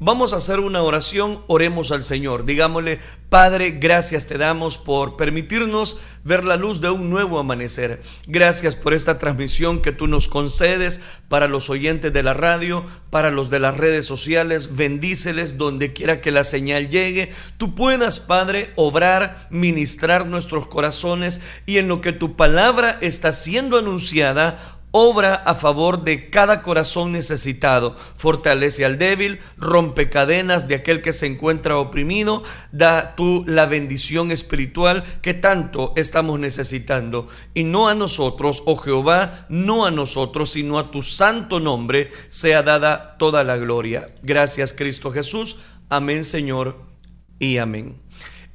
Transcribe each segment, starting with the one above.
Vamos a hacer una oración, oremos al Señor. Digámosle, Padre, gracias te damos por permitirnos ver la luz de un nuevo amanecer. Gracias por esta transmisión que tú nos concedes para los oyentes de la radio, para los de las redes sociales. Bendíceles donde quiera que la señal llegue. Tú puedas, Padre, obrar, ministrar nuestros corazones y en lo que tu palabra está siendo anunciada, obra a favor de cada corazón necesitado, fortalece al débil, rompe cadenas de aquel que se encuentra oprimido, da tú la bendición espiritual que tanto estamos necesitando. Y no a nosotros, oh Jehová, no a nosotros, sino a tu santo nombre sea dada toda la gloria. Gracias Cristo Jesús. Amén Señor y amén.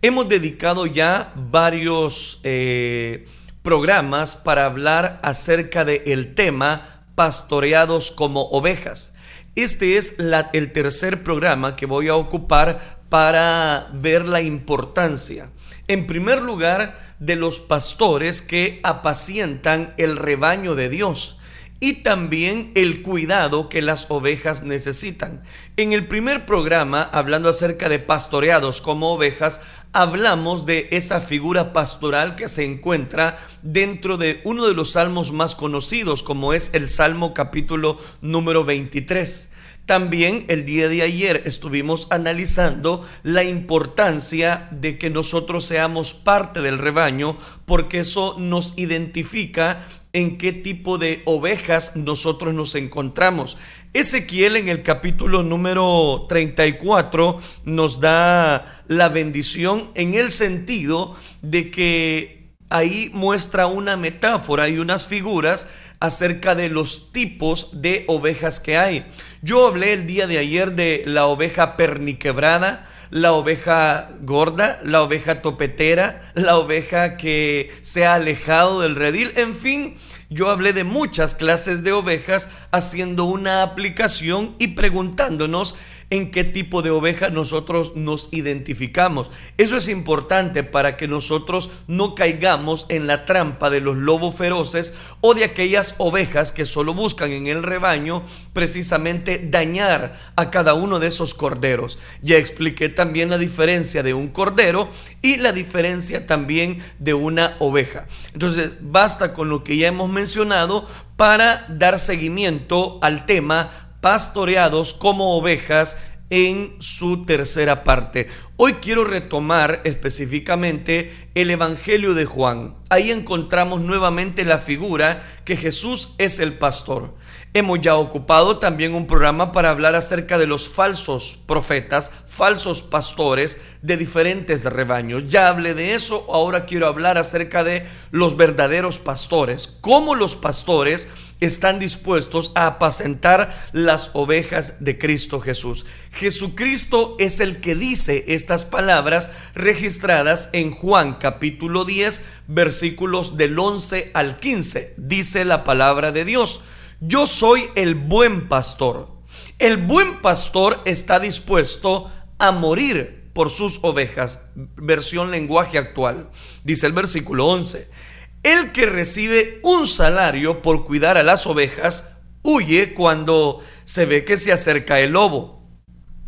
Hemos dedicado ya varios... Eh, programas para hablar acerca del el tema pastoreados como ovejas. Este es el tercer programa que voy a ocupar para ver la importancia, en primer lugar, de los pastores que apacientan el rebaño de Dios y también el cuidado que las ovejas necesitan. En el primer programa, hablando acerca de pastoreados como ovejas, hablamos de esa figura pastoral que se encuentra dentro de uno de los salmos más conocidos, como es el Salmo capítulo número 23. También el día de ayer estuvimos analizando la importancia de que nosotros seamos parte del rebaño porque eso nos identifica en qué tipo de ovejas nosotros nos encontramos. Ezequiel en el capítulo número 34 nos da la bendición en el sentido de que ahí muestra una metáfora y unas figuras acerca de los tipos de ovejas que hay. Yo hablé el día de ayer de la oveja perniquebrada, la oveja gorda, la oveja topetera, la oveja que se ha alejado del redil, en fin, yo hablé de muchas clases de ovejas haciendo una aplicación y preguntándonos en qué tipo de oveja nosotros nos identificamos. Eso es importante para que nosotros no caigamos en la trampa de los lobos feroces o de aquellas ovejas que solo buscan en el rebaño precisamente dañar a cada uno de esos corderos. Ya expliqué también la diferencia de un cordero y la diferencia también de una oveja. Entonces, basta con lo que ya hemos mencionado para dar seguimiento al tema pastoreados como ovejas en su tercera parte. Hoy quiero retomar específicamente el Evangelio de Juan. Ahí encontramos nuevamente la figura que Jesús es el pastor. Hemos ya ocupado también un programa para hablar acerca de los falsos profetas, falsos pastores de diferentes rebaños. Ya hablé de eso, ahora quiero hablar acerca de los verdaderos pastores, cómo los pastores están dispuestos a apacentar las ovejas de Cristo Jesús. Jesucristo es el que dice estas palabras registradas en Juan capítulo 10 versículos del 11 al 15. Dice la palabra de Dios. Yo soy el buen pastor. El buen pastor está dispuesto a morir por sus ovejas. Versión lenguaje actual. Dice el versículo 11. El que recibe un salario por cuidar a las ovejas huye cuando se ve que se acerca el lobo.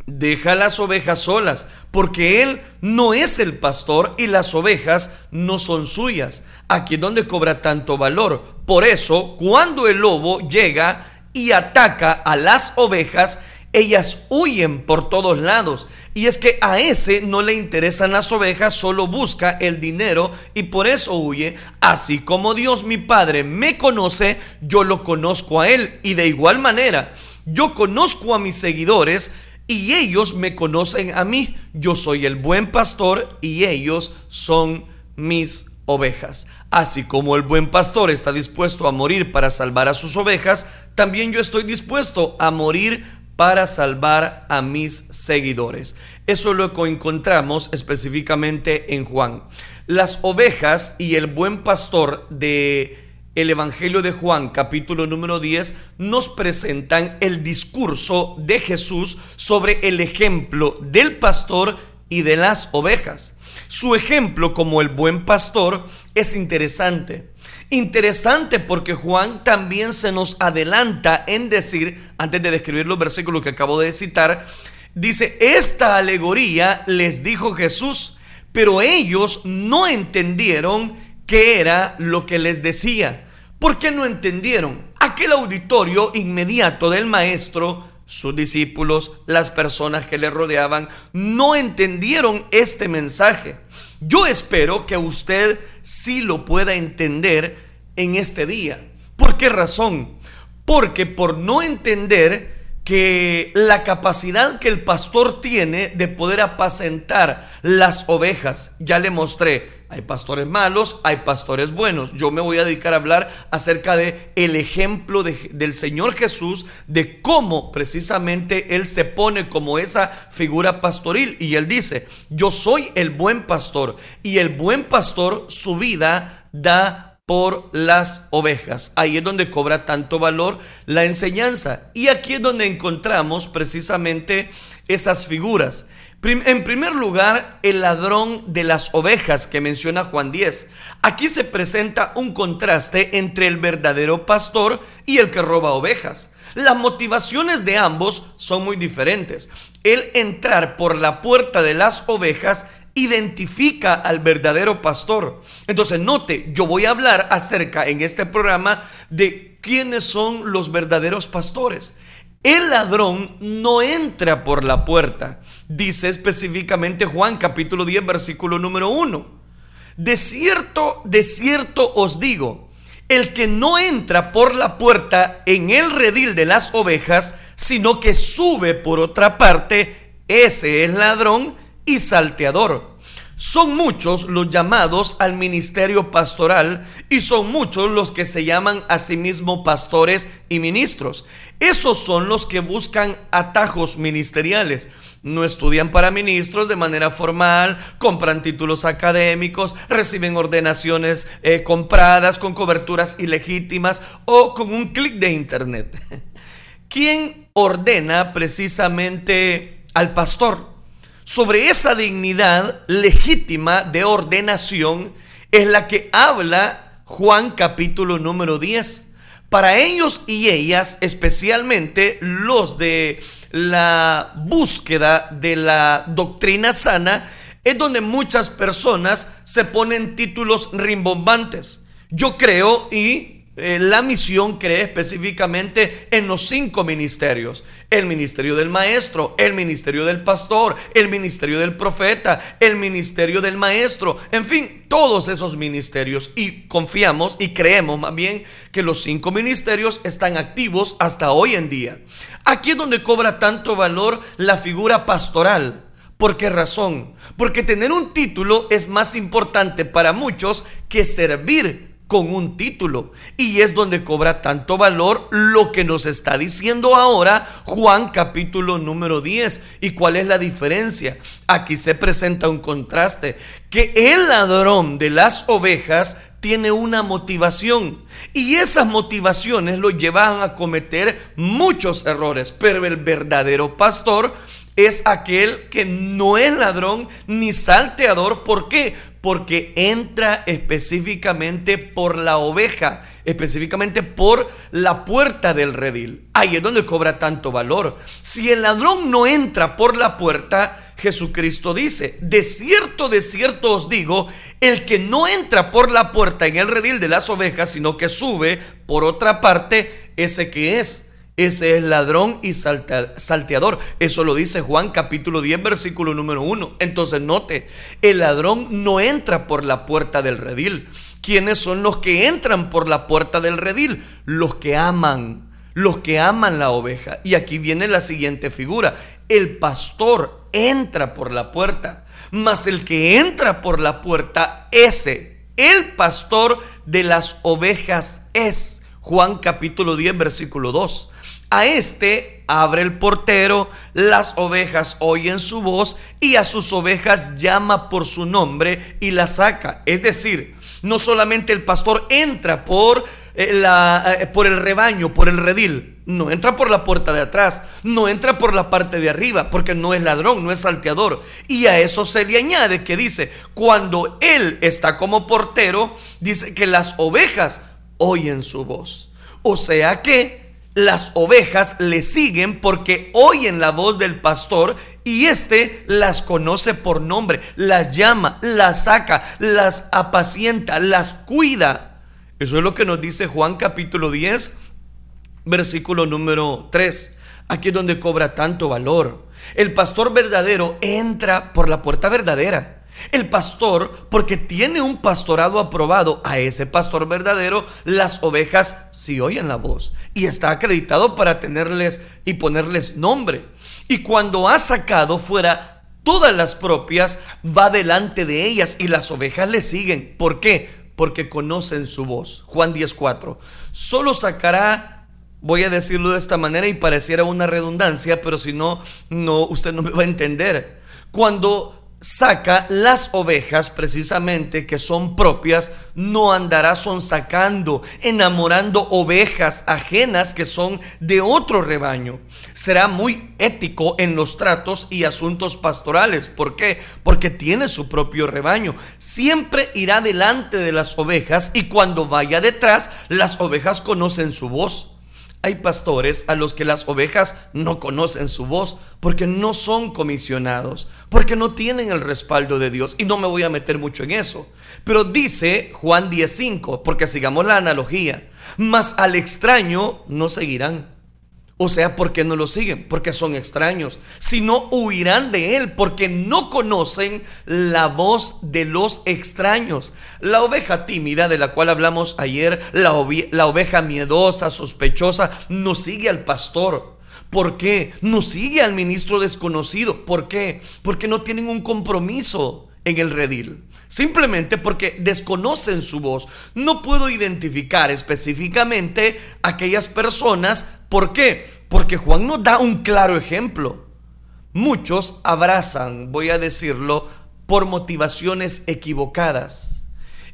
Deja las ovejas solas, porque él no es el pastor y las ovejas no son suyas. Aquí es donde cobra tanto valor. Por eso, cuando el lobo llega y ataca a las ovejas, ellas huyen por todos lados. Y es que a ese no le interesan las ovejas, solo busca el dinero y por eso huye. Así como Dios mi Padre me conoce, yo lo conozco a Él. Y de igual manera, yo conozco a mis seguidores y ellos me conocen a mí. Yo soy el buen pastor y ellos son mis ovejas. Así como el buen pastor está dispuesto a morir para salvar a sus ovejas, también yo estoy dispuesto a morir para salvar a mis seguidores. Eso lo encontramos específicamente en Juan. Las ovejas y el buen pastor de el Evangelio de Juan capítulo número 10 nos presentan el discurso de Jesús sobre el ejemplo del pastor y de las ovejas. Su ejemplo como el buen pastor es interesante. Interesante porque Juan también se nos adelanta en decir, antes de describir los versículos que acabo de citar, dice, esta alegoría les dijo Jesús, pero ellos no entendieron qué era lo que les decía. ¿Por qué no entendieron? Aquel auditorio inmediato del maestro, sus discípulos, las personas que le rodeaban, no entendieron este mensaje. Yo espero que usted sí lo pueda entender en este día. ¿Por qué razón? Porque por no entender que la capacidad que el pastor tiene de poder apacentar las ovejas, ya le mostré, hay pastores malos, hay pastores buenos. Yo me voy a dedicar a hablar acerca de el ejemplo del Señor Jesús, de cómo precisamente Él se pone como esa figura pastoril. Y Él dice, yo soy el buen pastor y el buen pastor su vida da por las ovejas. Ahí es donde cobra tanto valor la enseñanza. Y aquí es donde encontramos precisamente esas figuras. En primer lugar, el ladrón de las ovejas que menciona Juan 10. Aquí se presenta un contraste entre el verdadero pastor y el que roba ovejas. Las motivaciones de ambos son muy diferentes. El entrar por la puerta de las ovejas identifica al verdadero pastor. Entonces, note, yo voy a hablar acerca en este programa de quiénes son los verdaderos pastores. El ladrón no entra por la puerta, dice específicamente Juan capítulo 10 versículo número 1. De cierto, de cierto os digo, el que no entra por la puerta en el redil de las ovejas, sino que sube por otra parte, ese es ladrón y salteador. Son muchos los llamados al ministerio pastoral y son muchos los que se llaman a sí mismos pastores y ministros. Esos son los que buscan atajos ministeriales. No estudian para ministros de manera formal, compran títulos académicos, reciben ordenaciones eh, compradas con coberturas ilegítimas o con un clic de internet. ¿Quién ordena precisamente al pastor? Sobre esa dignidad legítima de ordenación es la que habla Juan capítulo número 10. Para ellos y ellas, especialmente los de la búsqueda de la doctrina sana, es donde muchas personas se ponen títulos rimbombantes. Yo creo y eh, la misión cree específicamente en los cinco ministerios. El ministerio del maestro, el ministerio del pastor, el ministerio del profeta, el ministerio del maestro, en fin, todos esos ministerios. Y confiamos y creemos más bien que los cinco ministerios están activos hasta hoy en día. Aquí es donde cobra tanto valor la figura pastoral. ¿Por qué razón? Porque tener un título es más importante para muchos que servir con un título. Y es donde cobra tanto valor lo que nos está diciendo ahora Juan capítulo número 10. ¿Y cuál es la diferencia? Aquí se presenta un contraste, que el ladrón de las ovejas tiene una motivación y esas motivaciones lo llevan a cometer muchos errores, pero el verdadero pastor es aquel que no es ladrón ni salteador. ¿Por qué? Porque entra específicamente por la oveja, específicamente por la puerta del redil. Ahí es donde cobra tanto valor. Si el ladrón no entra por la puerta, Jesucristo dice, de cierto, de cierto os digo, el que no entra por la puerta en el redil de las ovejas, sino que sube por otra parte, ese que es ese es ladrón y salteador. Eso lo dice Juan capítulo 10 versículo número 1. Entonces note, el ladrón no entra por la puerta del redil. ¿Quiénes son los que entran por la puerta del redil? Los que aman, los que aman la oveja. Y aquí viene la siguiente figura. El pastor entra por la puerta, mas el que entra por la puerta, ese, el pastor de las ovejas es. Juan capítulo 10 versículo 2. A este abre el portero, las ovejas oyen su voz y a sus ovejas llama por su nombre y las saca. Es decir, no solamente el pastor entra por, eh, la, eh, por el rebaño, por el redil, no entra por la puerta de atrás, no entra por la parte de arriba, porque no es ladrón, no es salteador. Y a eso se le añade que dice, cuando él está como portero, dice que las ovejas oyen su voz. O sea que las ovejas le siguen porque oyen la voz del pastor y éste las conoce por nombre, las llama, las saca, las apacienta, las cuida. Eso es lo que nos dice Juan capítulo 10, versículo número 3. Aquí es donde cobra tanto valor. El pastor verdadero entra por la puerta verdadera. El pastor, porque tiene un pastorado aprobado a ese pastor verdadero, las ovejas sí oyen la voz y está acreditado para tenerles y ponerles nombre. Y cuando ha sacado fuera todas las propias, va delante de ellas y las ovejas le siguen. ¿Por qué? Porque conocen su voz. Juan 10:4. Solo sacará, voy a decirlo de esta manera y pareciera una redundancia, pero si no, no, usted no me va a entender. Cuando saca las ovejas precisamente que son propias, no andará sacando enamorando ovejas ajenas que son de otro rebaño. Será muy ético en los tratos y asuntos pastorales. ¿Por qué? Porque tiene su propio rebaño. Siempre irá delante de las ovejas y cuando vaya detrás, las ovejas conocen su voz. Hay pastores a los que las ovejas no conocen su voz porque no son comisionados, porque no tienen el respaldo de Dios. Y no me voy a meter mucho en eso. Pero dice Juan 10.5, porque sigamos la analogía, mas al extraño no seguirán o sea, ¿por qué no lo siguen? Porque son extraños. Si no, huirán de él porque no conocen la voz de los extraños. La oveja tímida de la cual hablamos ayer, la, la oveja miedosa, sospechosa, no sigue al pastor. ¿Por qué? No sigue al ministro desconocido. ¿Por qué? Porque no tienen un compromiso en el redil. Simplemente porque desconocen su voz. No puedo identificar específicamente aquellas personas. ¿Por qué? Porque Juan nos da un claro ejemplo. Muchos abrazan, voy a decirlo, por motivaciones equivocadas.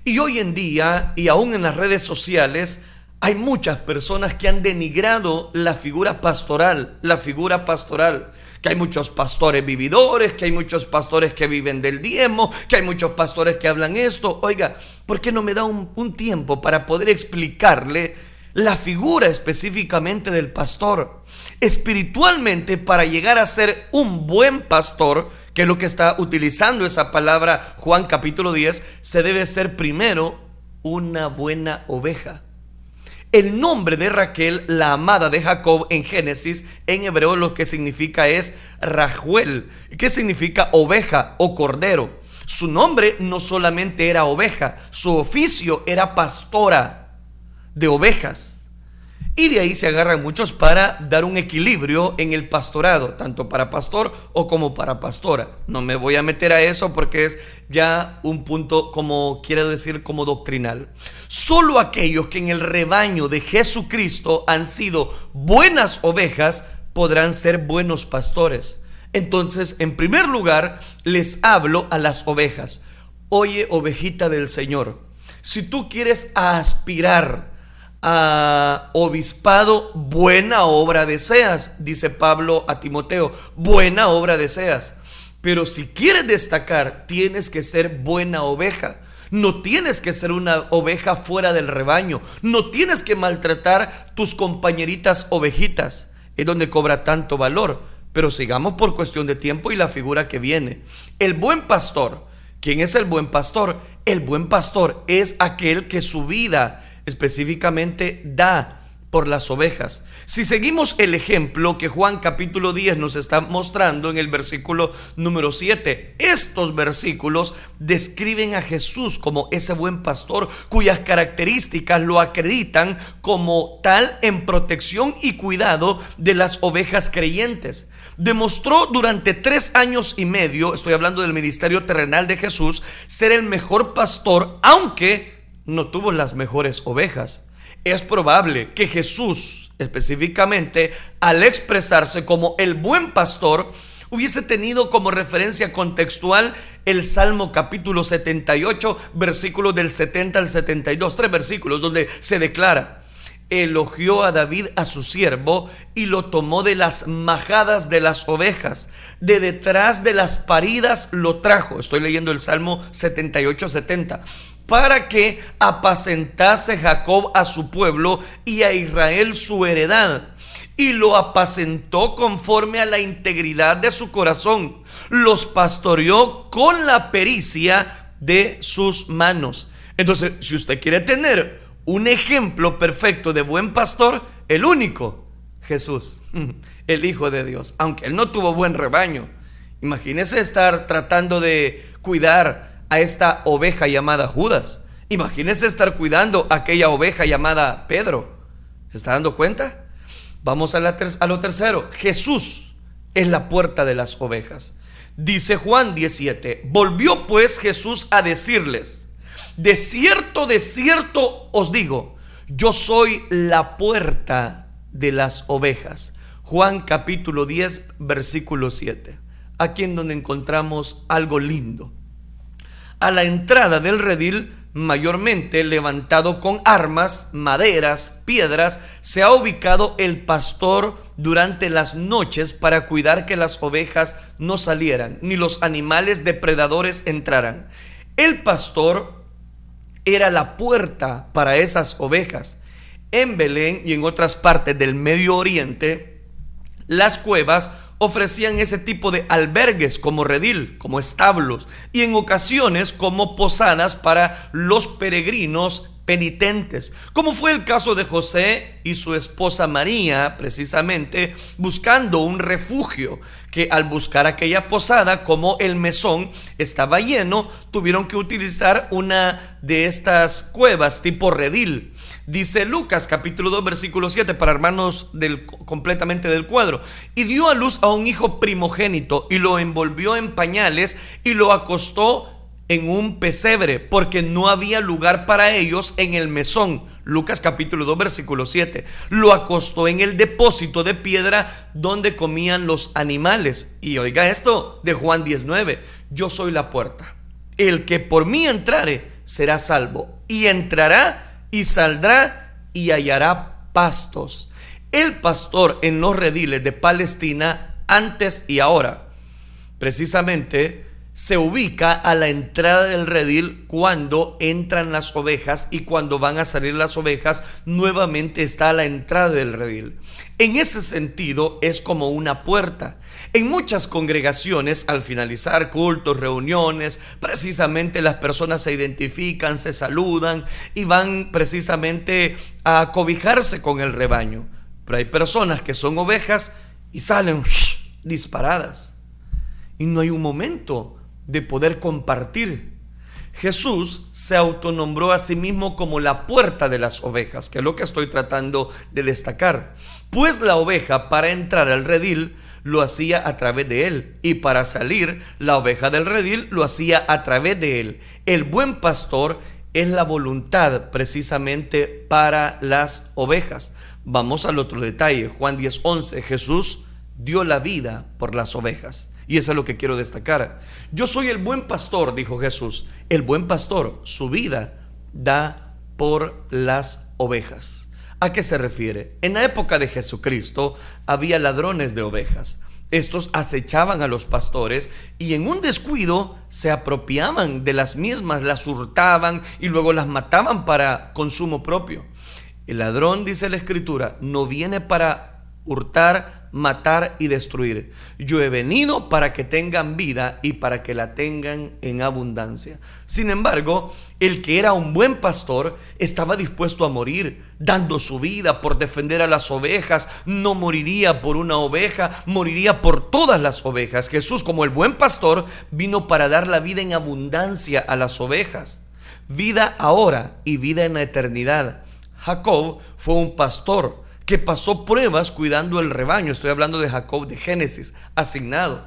Y hoy en día, y aún en las redes sociales, hay muchas personas que han denigrado la figura pastoral, la figura pastoral que hay muchos pastores vividores, que hay muchos pastores que viven del diezmo, que hay muchos pastores que hablan esto. Oiga, ¿por qué no me da un, un tiempo para poder explicarle la figura específicamente del pastor? Espiritualmente, para llegar a ser un buen pastor, que es lo que está utilizando esa palabra Juan capítulo 10, se debe ser primero una buena oveja. El nombre de Raquel, la amada de Jacob en Génesis, en hebreo lo que significa es Rajuel, que significa oveja o cordero. Su nombre no solamente era oveja, su oficio era pastora de ovejas. Y de ahí se agarran muchos para dar un equilibrio en el pastorado, tanto para pastor o como para pastora. No me voy a meter a eso porque es ya un punto como quiero decir como doctrinal. Solo aquellos que en el rebaño de Jesucristo han sido buenas ovejas podrán ser buenos pastores. Entonces, en primer lugar, les hablo a las ovejas. Oye, ovejita del Señor, si tú quieres aspirar a obispado, buena obra deseas, dice Pablo a Timoteo, buena obra deseas. Pero si quieres destacar, tienes que ser buena oveja. No tienes que ser una oveja fuera del rebaño. No tienes que maltratar tus compañeritas ovejitas. Es donde cobra tanto valor. Pero sigamos por cuestión de tiempo y la figura que viene. El buen pastor. ¿Quién es el buen pastor? El buen pastor es aquel que su vida específicamente da por las ovejas. Si seguimos el ejemplo que Juan capítulo 10 nos está mostrando en el versículo número 7, estos versículos describen a Jesús como ese buen pastor cuyas características lo acreditan como tal en protección y cuidado de las ovejas creyentes. Demostró durante tres años y medio, estoy hablando del ministerio terrenal de Jesús, ser el mejor pastor, aunque no tuvo las mejores ovejas. Es probable que Jesús, específicamente, al expresarse como el buen pastor, hubiese tenido como referencia contextual el Salmo capítulo 78, versículos del 70 al 72, tres versículos donde se declara, elogió a David a su siervo y lo tomó de las majadas de las ovejas, de detrás de las paridas lo trajo. Estoy leyendo el Salmo 78, 70 para que apacentase Jacob a su pueblo y a Israel su heredad. y lo apacentó conforme a la integridad de su corazón. Los pastoreó con la pericia de sus manos. Entonces, si usted quiere tener un ejemplo perfecto de buen pastor, el único, Jesús, el Hijo de Dios, aunque él no tuvo buen rebaño. Imagínese estar tratando de cuidar a esta oveja llamada Judas. Imagínese estar cuidando a aquella oveja llamada Pedro. ¿Se está dando cuenta? Vamos a, lo tercero. Jesús es la puerta de las ovejas. Dice Juan 17, volvió pues Jesús a decirles, de cierto, de cierto os digo, yo soy la puerta de las ovejas. Juan capítulo 10, versículo 7. Aquí en donde encontramos algo lindo. A la entrada del redil mayormente levantado con armas, maderas, piedras, se ha ubicado el pastor durante las noches para cuidar que las ovejas no salieran, ni los animales depredadores entraran. El pastor era la puerta para esas ovejas. En Belén y en otras partes del Medio Oriente, las cuevas ofrecían ese tipo de albergues como redil, como establos, y en ocasiones como posadas para los peregrinos penitentes, como fue el caso de José y su esposa María, precisamente buscando un refugio, que al buscar aquella posada, como el mesón estaba lleno, tuvieron que utilizar una de estas cuevas tipo redil. Dice Lucas capítulo 2 versículo 7 para hermanos del, completamente del cuadro. Y dio a luz a un hijo primogénito y lo envolvió en pañales y lo acostó en un pesebre porque no había lugar para ellos en el mesón. Lucas capítulo 2 versículo 7. Lo acostó en el depósito de piedra donde comían los animales. Y oiga esto de Juan 19. Yo soy la puerta. El que por mí entrare será salvo y entrará y saldrá y hallará pastos. El pastor en los rediles de Palestina antes y ahora, precisamente, se ubica a la entrada del redil cuando entran las ovejas y cuando van a salir las ovejas, nuevamente está a la entrada del redil. En ese sentido es como una puerta. En muchas congregaciones, al finalizar cultos, reuniones, precisamente las personas se identifican, se saludan y van precisamente a cobijarse con el rebaño. Pero hay personas que son ovejas y salen disparadas. Y no hay un momento de poder compartir. Jesús se autonombró a sí mismo como la puerta de las ovejas, que es lo que estoy tratando de destacar. Pues la oveja para entrar al redil lo hacía a través de él. Y para salir, la oveja del redil lo hacía a través de él. El buen pastor es la voluntad precisamente para las ovejas. Vamos al otro detalle. Juan 10:11. Jesús dio la vida por las ovejas. Y eso es lo que quiero destacar. Yo soy el buen pastor, dijo Jesús. El buen pastor, su vida da por las ovejas. ¿A qué se refiere? En la época de Jesucristo había ladrones de ovejas. Estos acechaban a los pastores y en un descuido se apropiaban de las mismas, las hurtaban y luego las mataban para consumo propio. El ladrón, dice la escritura, no viene para hurtar, matar y destruir. Yo he venido para que tengan vida y para que la tengan en abundancia. Sin embargo, el que era un buen pastor estaba dispuesto a morir, dando su vida por defender a las ovejas. No moriría por una oveja, moriría por todas las ovejas. Jesús, como el buen pastor, vino para dar la vida en abundancia a las ovejas. Vida ahora y vida en la eternidad. Jacob fue un pastor que pasó pruebas cuidando el rebaño. Estoy hablando de Jacob de Génesis, asignado.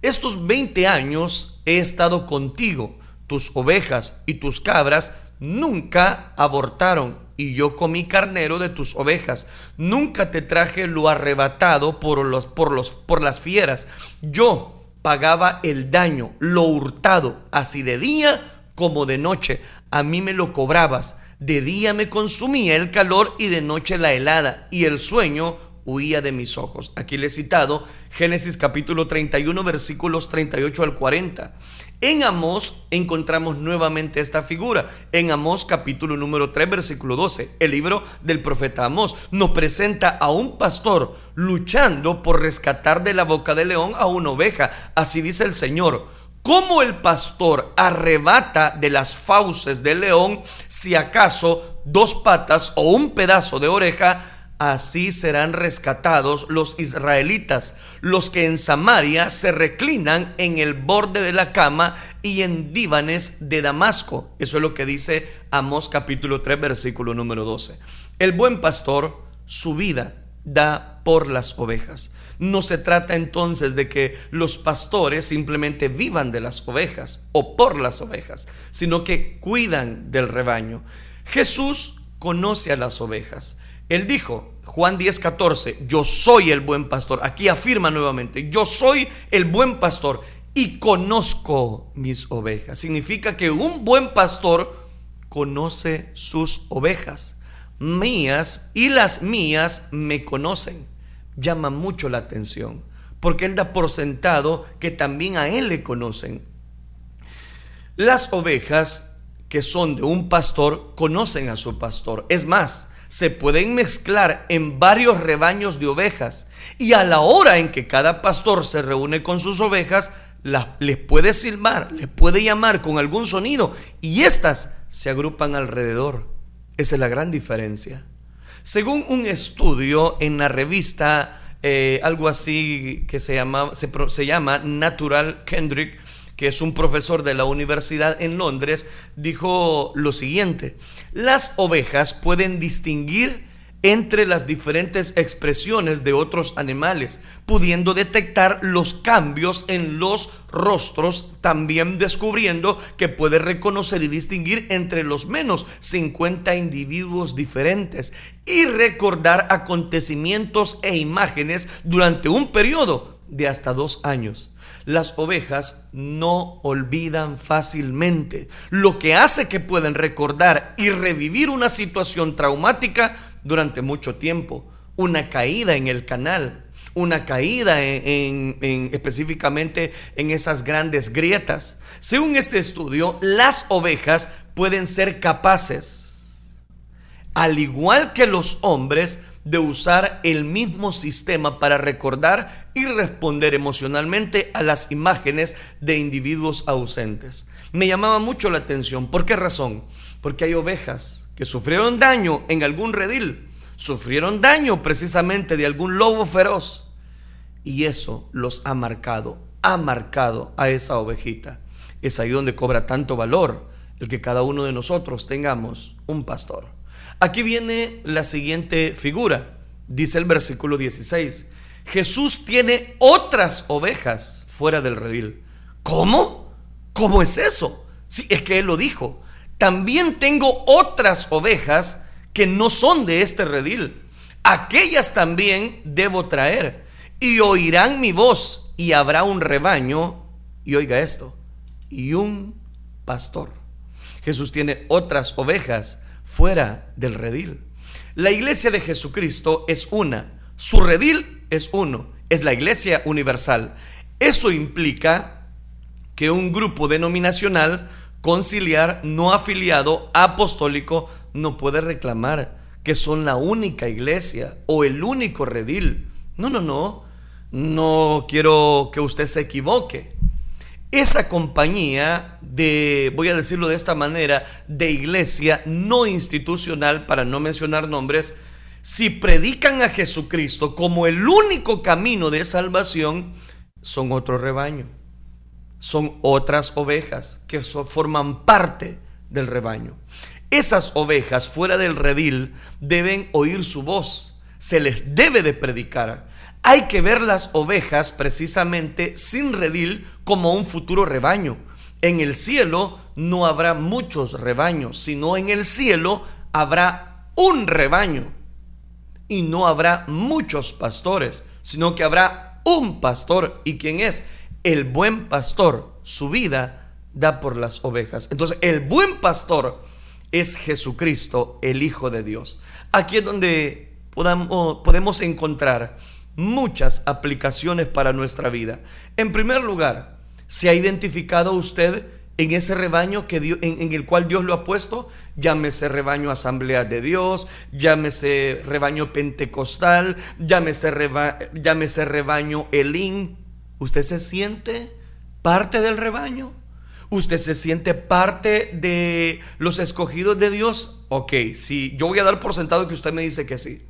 Estos 20 años he estado contigo. Tus ovejas y tus cabras nunca abortaron y yo comí carnero de tus ovejas. Nunca te traje lo arrebatado por, los, por, los, por las fieras. Yo pagaba el daño, lo hurtado, así de día como de noche. A mí me lo cobrabas. De día me consumía el calor y de noche la helada, y el sueño huía de mis ojos. Aquí le he citado Génesis capítulo 31 versículos 38 al 40. En Amós encontramos nuevamente esta figura. En Amós capítulo número 3 versículo 12, el libro del profeta Amós nos presenta a un pastor luchando por rescatar de la boca del león a una oveja. Así dice el Señor. ¿Cómo el pastor arrebata de las fauces del león si acaso dos patas o un pedazo de oreja Así serán rescatados los israelitas, los que en Samaria se reclinan en el borde de la cama y en dívanes de Damasco. Eso es lo que dice Amós capítulo 3 versículo número 12. El buen pastor su vida da por las ovejas. No se trata entonces de que los pastores simplemente vivan de las ovejas o por las ovejas, sino que cuidan del rebaño. Jesús conoce a las ovejas. Él dijo, Juan 10, 14, yo soy el buen pastor. Aquí afirma nuevamente, yo soy el buen pastor y conozco mis ovejas. Significa que un buen pastor conoce sus ovejas. Mías y las mías me conocen. Llama mucho la atención, porque él da por sentado que también a él le conocen. Las ovejas que son de un pastor conocen a su pastor. Es más, se pueden mezclar en varios rebaños de ovejas y a la hora en que cada pastor se reúne con sus ovejas, les puede silbar, les puede llamar con algún sonido y éstas se agrupan alrededor. Esa es la gran diferencia. Según un estudio en la revista, eh, algo así que se llama, se, se llama Natural Kendrick, que es un profesor de la universidad en Londres, dijo lo siguiente, las ovejas pueden distinguir entre las diferentes expresiones de otros animales, pudiendo detectar los cambios en los rostros, también descubriendo que puede reconocer y distinguir entre los menos 50 individuos diferentes y recordar acontecimientos e imágenes durante un periodo de hasta dos años. Las ovejas no olvidan fácilmente, lo que hace que puedan recordar y revivir una situación traumática durante mucho tiempo. Una caída en el canal, una caída en, específicamente en esas grandes grietas. Según este estudio, las ovejas pueden ser capaces, al igual que los hombres, de usar el mismo sistema para recordar y responder emocionalmente a las imágenes de individuos ausentes. Me llamaba mucho la atención. ¿Por qué razón? Porque hay ovejas que sufrieron daño en algún redil, sufrieron daño precisamente de algún lobo feroz. Y eso los ha marcado, ha marcado a esa ovejita. Es ahí donde cobra tanto valor el que cada uno de nosotros tengamos un pastor. Aquí viene la siguiente figura. Dice el versículo 16. Jesús tiene otras ovejas fuera del redil. ¿Cómo? ¿Cómo es eso? Sí, es que Él lo dijo. También tengo otras ovejas que no son de este redil. Aquellas también debo traer. Y oirán mi voz y habrá un rebaño. Y oiga esto. Y un pastor. Jesús tiene otras ovejas fuera del redil. La iglesia de Jesucristo es una, su redil es uno, es la iglesia universal. Eso implica que un grupo denominacional, conciliar, no afiliado, apostólico, no puede reclamar que son la única iglesia o el único redil. No, no, no. No quiero que usted se equivoque esa compañía de, voy a decirlo de esta manera, de iglesia no institucional, para no mencionar nombres, si predican a Jesucristo como el único camino de salvación, son otro rebaño. Son otras ovejas que forman parte del rebaño. Esas ovejas fuera del redil deben oír su voz. Se les debe de predicar. Hay que ver las ovejas precisamente sin redil como un futuro rebaño. En el cielo no habrá muchos rebaños, sino en el cielo habrá un rebaño. Y no habrá muchos pastores, sino que habrá un pastor. ¿Y quién es? El buen pastor. Su vida da por las ovejas. Entonces, el buen pastor es Jesucristo, el Hijo de Dios. Aquí es donde podamos, podemos encontrar muchas aplicaciones para nuestra vida. En primer lugar, ¿Se ha identificado usted en ese rebaño que en, el cual Dios lo ha puesto? Llámese rebaño Asamblea de Dios, llámese rebaño Pentecostal, llámese, llámese rebaño Elín. ¿Usted se siente parte del rebaño? ¿Usted se siente parte de los escogidos de Dios? Ok, si yo voy a dar por sentado que usted me dice que sí.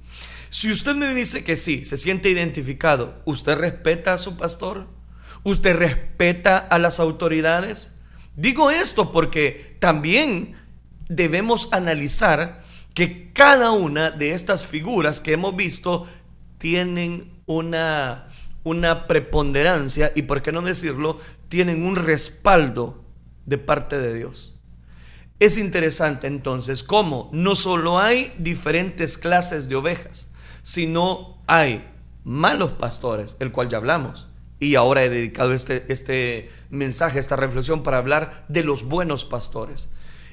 Si usted me dice que sí, se siente identificado, ¿usted respeta a su pastor? ¿Usted respeta a las autoridades? Digo esto porque también debemos analizar que cada una de estas figuras que hemos visto tienen una, una preponderancia y, por qué no decirlo, tienen un respaldo de parte de Dios. Es interesante entonces cómo no solo hay diferentes clases de ovejas, sino hay malos pastores, el cual ya hablamos. Y ahora he dedicado este, este mensaje, esta reflexión para hablar de los buenos pastores.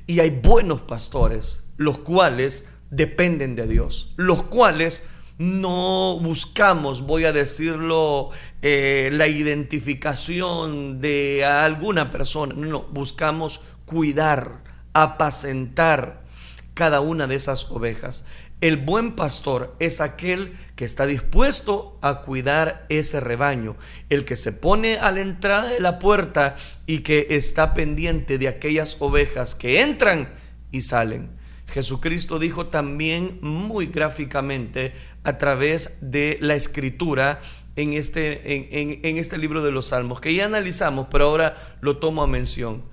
Y hay buenos pastores, los cuales dependen de Dios, los cuales no buscamos, voy a decirlo, eh, la identificación de alguna persona, no, buscamos cuidar, apacentar cada una de esas ovejas. El buen pastor es aquel que está dispuesto a cuidar ese rebaño, el que se pone a la entrada de la puerta y que está pendiente de aquellas ovejas que entran y salen. Jesucristo dijo también muy gráficamente a través de la escritura en este, en, en este libro de los Salmos, que ya analizamos, pero ahora lo tomo a mención.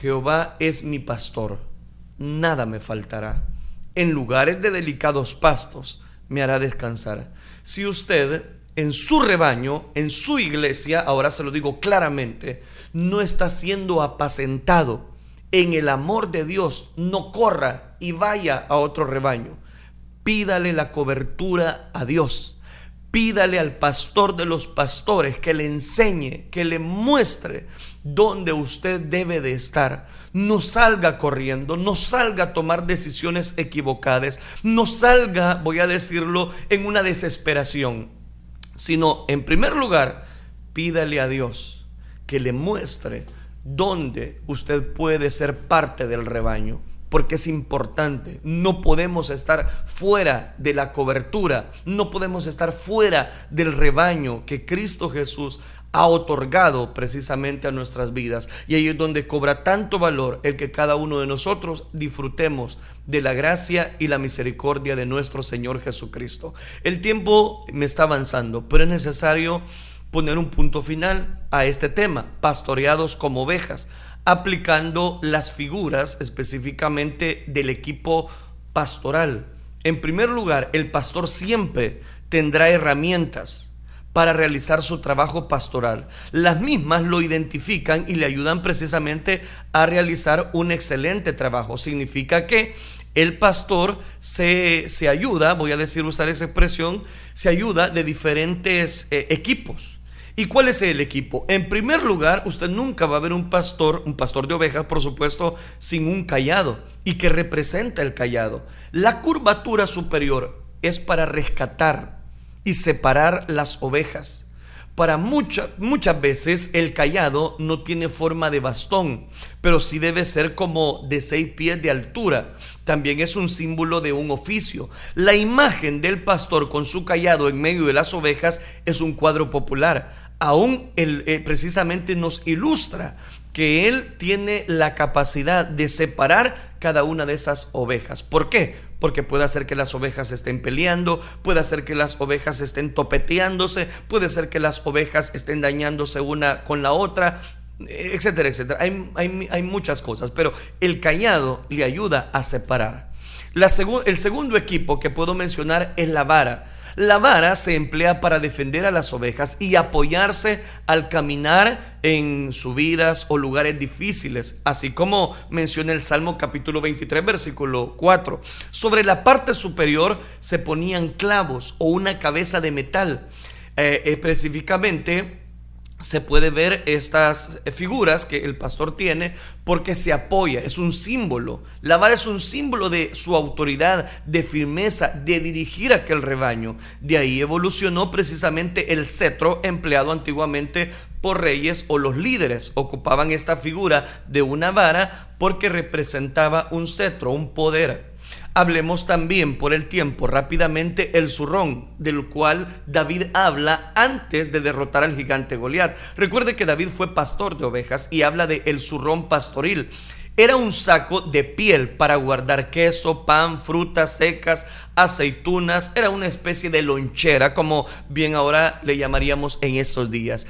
Jehová es mi pastor, nada me faltará en lugares de delicados pastos me hará descansar. Si usted en su rebaño, en su iglesia, ahora se lo digo claramente, no está siendo apacentado en el amor de Dios, no corra y vaya a otro rebaño. Pídale la cobertura a Dios. Pídale al pastor de los pastores que le enseñe, que le muestre dónde usted debe de estar no salga corriendo, no salga a tomar decisiones equivocadas, no salga, voy a decirlo, en una desesperación, sino en primer lugar, pídale a Dios que le muestre dónde usted puede ser parte del rebaño porque es importante. No podemos estar fuera de la cobertura, no podemos estar fuera del rebaño que Cristo Jesús ha otorgado precisamente a nuestras vidas. Y ahí es donde cobra tanto valor el que cada uno de nosotros disfrutemos de la gracia y la misericordia de nuestro Señor Jesucristo. El tiempo me está avanzando, pero es necesario poner un punto final a este tema, pastoreados como ovejas, aplicando las figuras específicamente del equipo pastoral. En primer lugar, el pastor siempre tendrá herramientas para realizar su trabajo pastoral. Las mismas lo identifican y le ayudan precisamente a realizar un excelente trabajo. Significa que el pastor se, ayuda, voy a decir, usar esa expresión, se ayuda de diferentes eh, equipos. ¿Y cuál es el equipo? En primer lugar, usted nunca va a ver un pastor, un pastor de ovejas, por supuesto, sin un callado y que representa el callado. La curvatura superior es para rescatar, y separar las ovejas. Para muchas veces el callado no tiene forma de bastón, pero sí debe ser como de seis pies de altura. También es un símbolo de un oficio. La imagen del pastor con su callado en medio de las ovejas es un cuadro popular. Aún él, eh, precisamente nos ilustra que él tiene la capacidad de separar cada una de esas ovejas. ¿Por qué? porque puede hacer que las ovejas estén peleando, puede hacer que las ovejas estén topeteándose, puede ser que las ovejas estén dañándose una con la otra, etcétera, etcétera. Hay, muchas cosas, pero el callado le ayuda a separar. El segundo equipo que puedo mencionar es la vara. La vara se emplea para defender a las ovejas y apoyarse al caminar en subidas o lugares difíciles, así como menciona el Salmo capítulo 23, versículo 4. Sobre la parte superior se ponían clavos o una cabeza de metal. Eh, específicamente se puede ver estas figuras que el pastor tiene porque se apoya, es un símbolo. La vara es un símbolo de su autoridad, de firmeza, de dirigir aquel rebaño. De ahí evolucionó precisamente el cetro empleado antiguamente por reyes o los líderes. Ocupaban esta figura de una vara porque representaba un cetro, un poder. Hablemos también por el tiempo rápidamente el zurrón, del cual David habla antes de derrotar al gigante Goliat. Recuerde que David fue pastor de ovejas y habla de el zurrón pastoril. Era un saco de piel para guardar queso, pan, frutas secas, aceitunas. Era una especie de lonchera, como bien ahora le llamaríamos en esos días.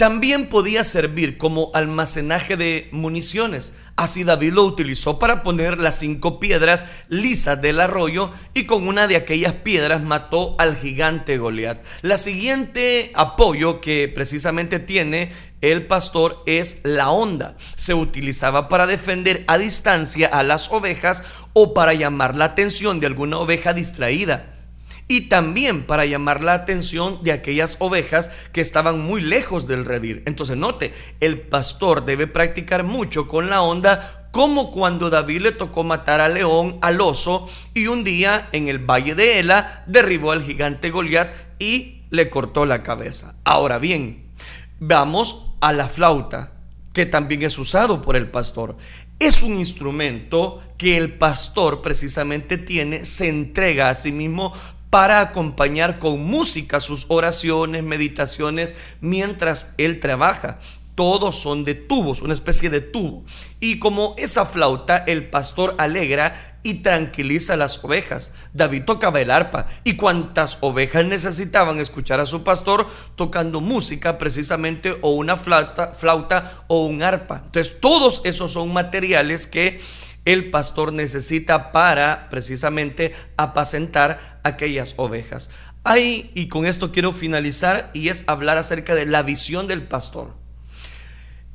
También podía servir como almacenaje de municiones. Así David lo utilizó para poner las cinco piedras lisas del arroyo y con una de aquellas piedras mató al gigante Goliat. La siguiente apoyo que precisamente tiene el pastor es la onda. Se utilizaba para defender a distancia a las ovejas o para llamar la atención de alguna oveja distraída y también para llamar la atención de aquellas ovejas que estaban muy lejos del redil. Entonces note, el pastor debe practicar mucho con la onda como cuando David le tocó matar al león, al oso, y un día en el valle de Ela derribó al gigante Goliat y le cortó la cabeza. Ahora bien, vamos a la flauta, que también es usado por el pastor. Es un instrumento que el pastor precisamente tiene, se entrega a sí mismo para acompañar con música sus oraciones, meditaciones, mientras él trabaja. Todos son de tubos, una especie de tubo. Y como esa flauta, el pastor alegra y tranquiliza las ovejas. David tocaba el arpa y cuantas ovejas necesitaban escuchar a su pastor tocando música precisamente o una flauta, flauta o un arpa. Entonces todos esos son materiales que el pastor necesita para precisamente apacentar aquellas ovejas. Ahí, y con esto quiero finalizar, y es hablar acerca de la visión del pastor.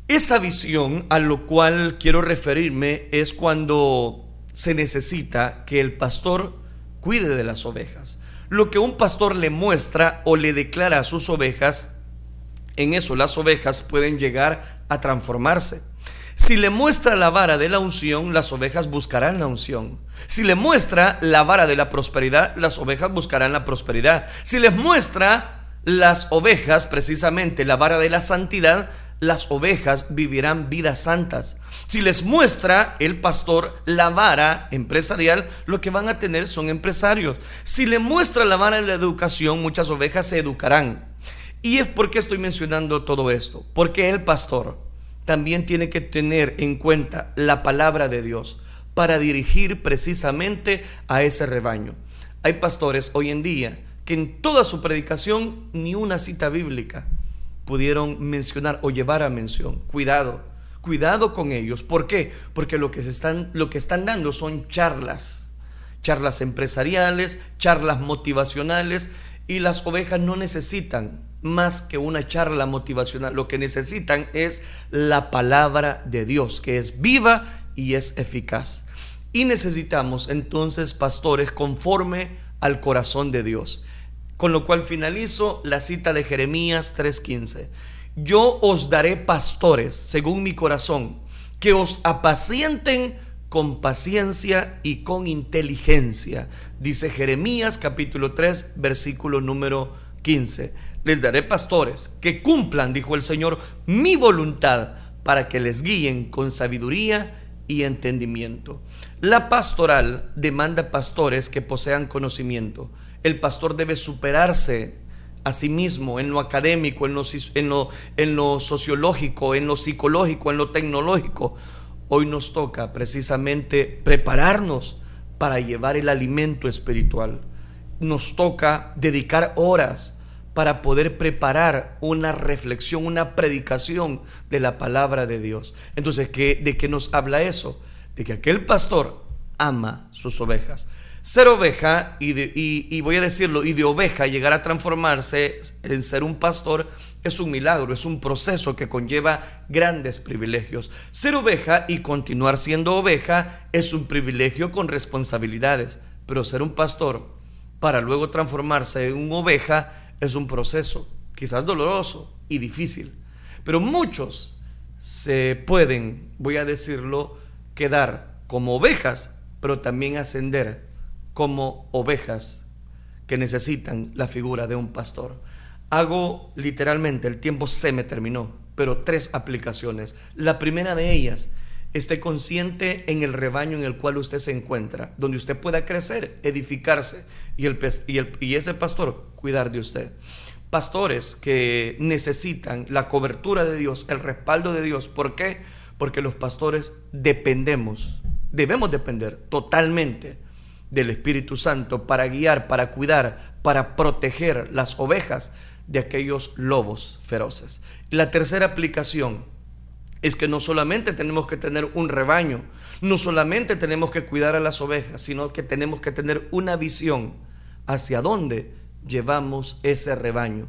Esa visión a lo cual quiero referirme es cuando se necesita que el pastor cuide de las ovejas. Lo que un pastor le muestra o le declara a sus ovejas, en eso las ovejas pueden llegar a transformarse. Si le muestra la vara de la unción, las ovejas buscarán la unción. Si le muestra la vara de la prosperidad, las ovejas buscarán la prosperidad. Si les muestra las ovejas, precisamente la vara de la santidad, las ovejas vivirán vidas santas. Si les muestra el pastor la vara empresarial, lo que van a tener son empresarios. Si le muestra la vara de la educación, muchas ovejas se educarán. ¿Y es por qué estoy mencionando todo esto? Porque el pastor también tiene que tener en cuenta la palabra de Dios para dirigir precisamente a ese rebaño. Hay pastores hoy en día que en toda su predicación ni una cita bíblica pudieron mencionar o llevar a mención. Cuidado, cuidado con ellos. ¿Por qué? Porque lo que, se están, lo que están dando son charlas, charlas empresariales, charlas motivacionales y las ovejas no necesitan más que una charla motivacional. Lo que necesitan es la palabra de Dios, que es viva y es eficaz. Y necesitamos entonces pastores conforme al corazón de Dios. Con lo cual finalizo la cita de Jeremías 3:15. Yo os daré pastores según mi corazón, que os apacienten con paciencia y con inteligencia. Dice Jeremías capítulo 3, versículo número 15 les daré pastores que cumplan, dijo el Señor, mi voluntad para que les guíen con sabiduría y entendimiento. La pastoral demanda pastores que posean conocimiento. El pastor debe superarse a sí mismo en lo académico, en lo, en lo, en lo sociológico, en lo psicológico, en lo tecnológico. Hoy nos toca precisamente prepararnos para llevar el alimento espiritual. Nos toca dedicar horas para poder preparar una reflexión, una predicación de la palabra de Dios. Entonces, ¿qué, ¿de qué nos habla eso? De que aquel pastor ama sus ovejas. Ser oveja, y, y, voy a decirlo, y de oveja llegar a transformarse en ser un pastor es un milagro, es un proceso que conlleva grandes privilegios. Ser oveja y continuar siendo oveja es un privilegio con responsabilidades, pero ser un pastor para luego transformarse en una oveja es un proceso, quizás doloroso y difícil, Pero muchos se pueden, voy a decirlo, quedar como ovejas, pero también ascender como ovejas que necesitan la figura de un pastor. Hago literalmente, el tiempo se me terminó, pero tres aplicaciones. La primera de ellas, esté consciente en el rebaño en el cual usted se encuentra, donde usted pueda crecer, edificarse y, el, y, el, y ese pastor cuidar de usted. Pastores que necesitan la cobertura de Dios, el respaldo de Dios. ¿Por qué? Porque los pastores dependemos, debemos depender totalmente del Espíritu Santo para guiar, para cuidar, para proteger las ovejas de aquellos lobos feroces. La tercera aplicación es que no solamente tenemos que tener un rebaño, no solamente tenemos que cuidar a las ovejas, sino que tenemos que tener una visión hacia dónde llevamos ese rebaño.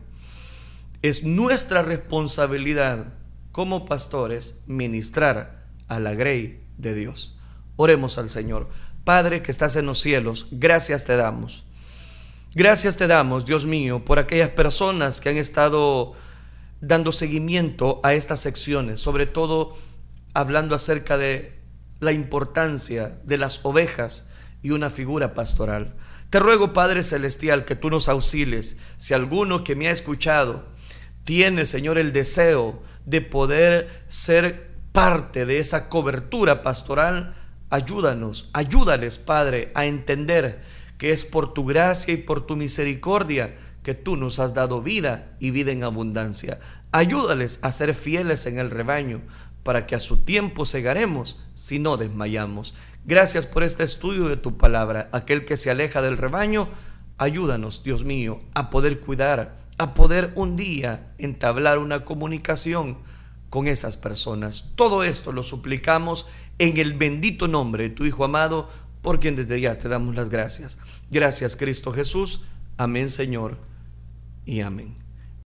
Es nuestra responsabilidad como pastores ministrar a la grey de Dios. Oremos al Señor. Padre que estás en los cielos, gracias te damos. Gracias te damos, Dios mío, por aquellas personas que han estado dando seguimiento a estas secciones, sobre todo hablando acerca de la importancia de las ovejas y una figura pastoral. Te ruego, Padre Celestial, que tú nos auxilies. Si alguno que me ha escuchado tiene, Señor, el deseo de poder ser parte de esa cobertura pastoral, Ayúdanos, ayúdales, Padre, a entender que es por tu gracia y por tu misericordia que tú nos has dado vida y vida en abundancia. Ayúdales a ser fieles en el rebaño para que a su tiempo segaremos si no desmayamos. Gracias por este estudio de tu palabra. Aquel que se aleja del rebaño, ayúdanos, Dios mío, a poder cuidar, a poder un día entablar una comunicación con esas personas. Todo esto lo suplicamos en el bendito nombre de tu Hijo amado, por quien desde ya te damos las gracias. Gracias Cristo Jesús. Amén Señor y amén.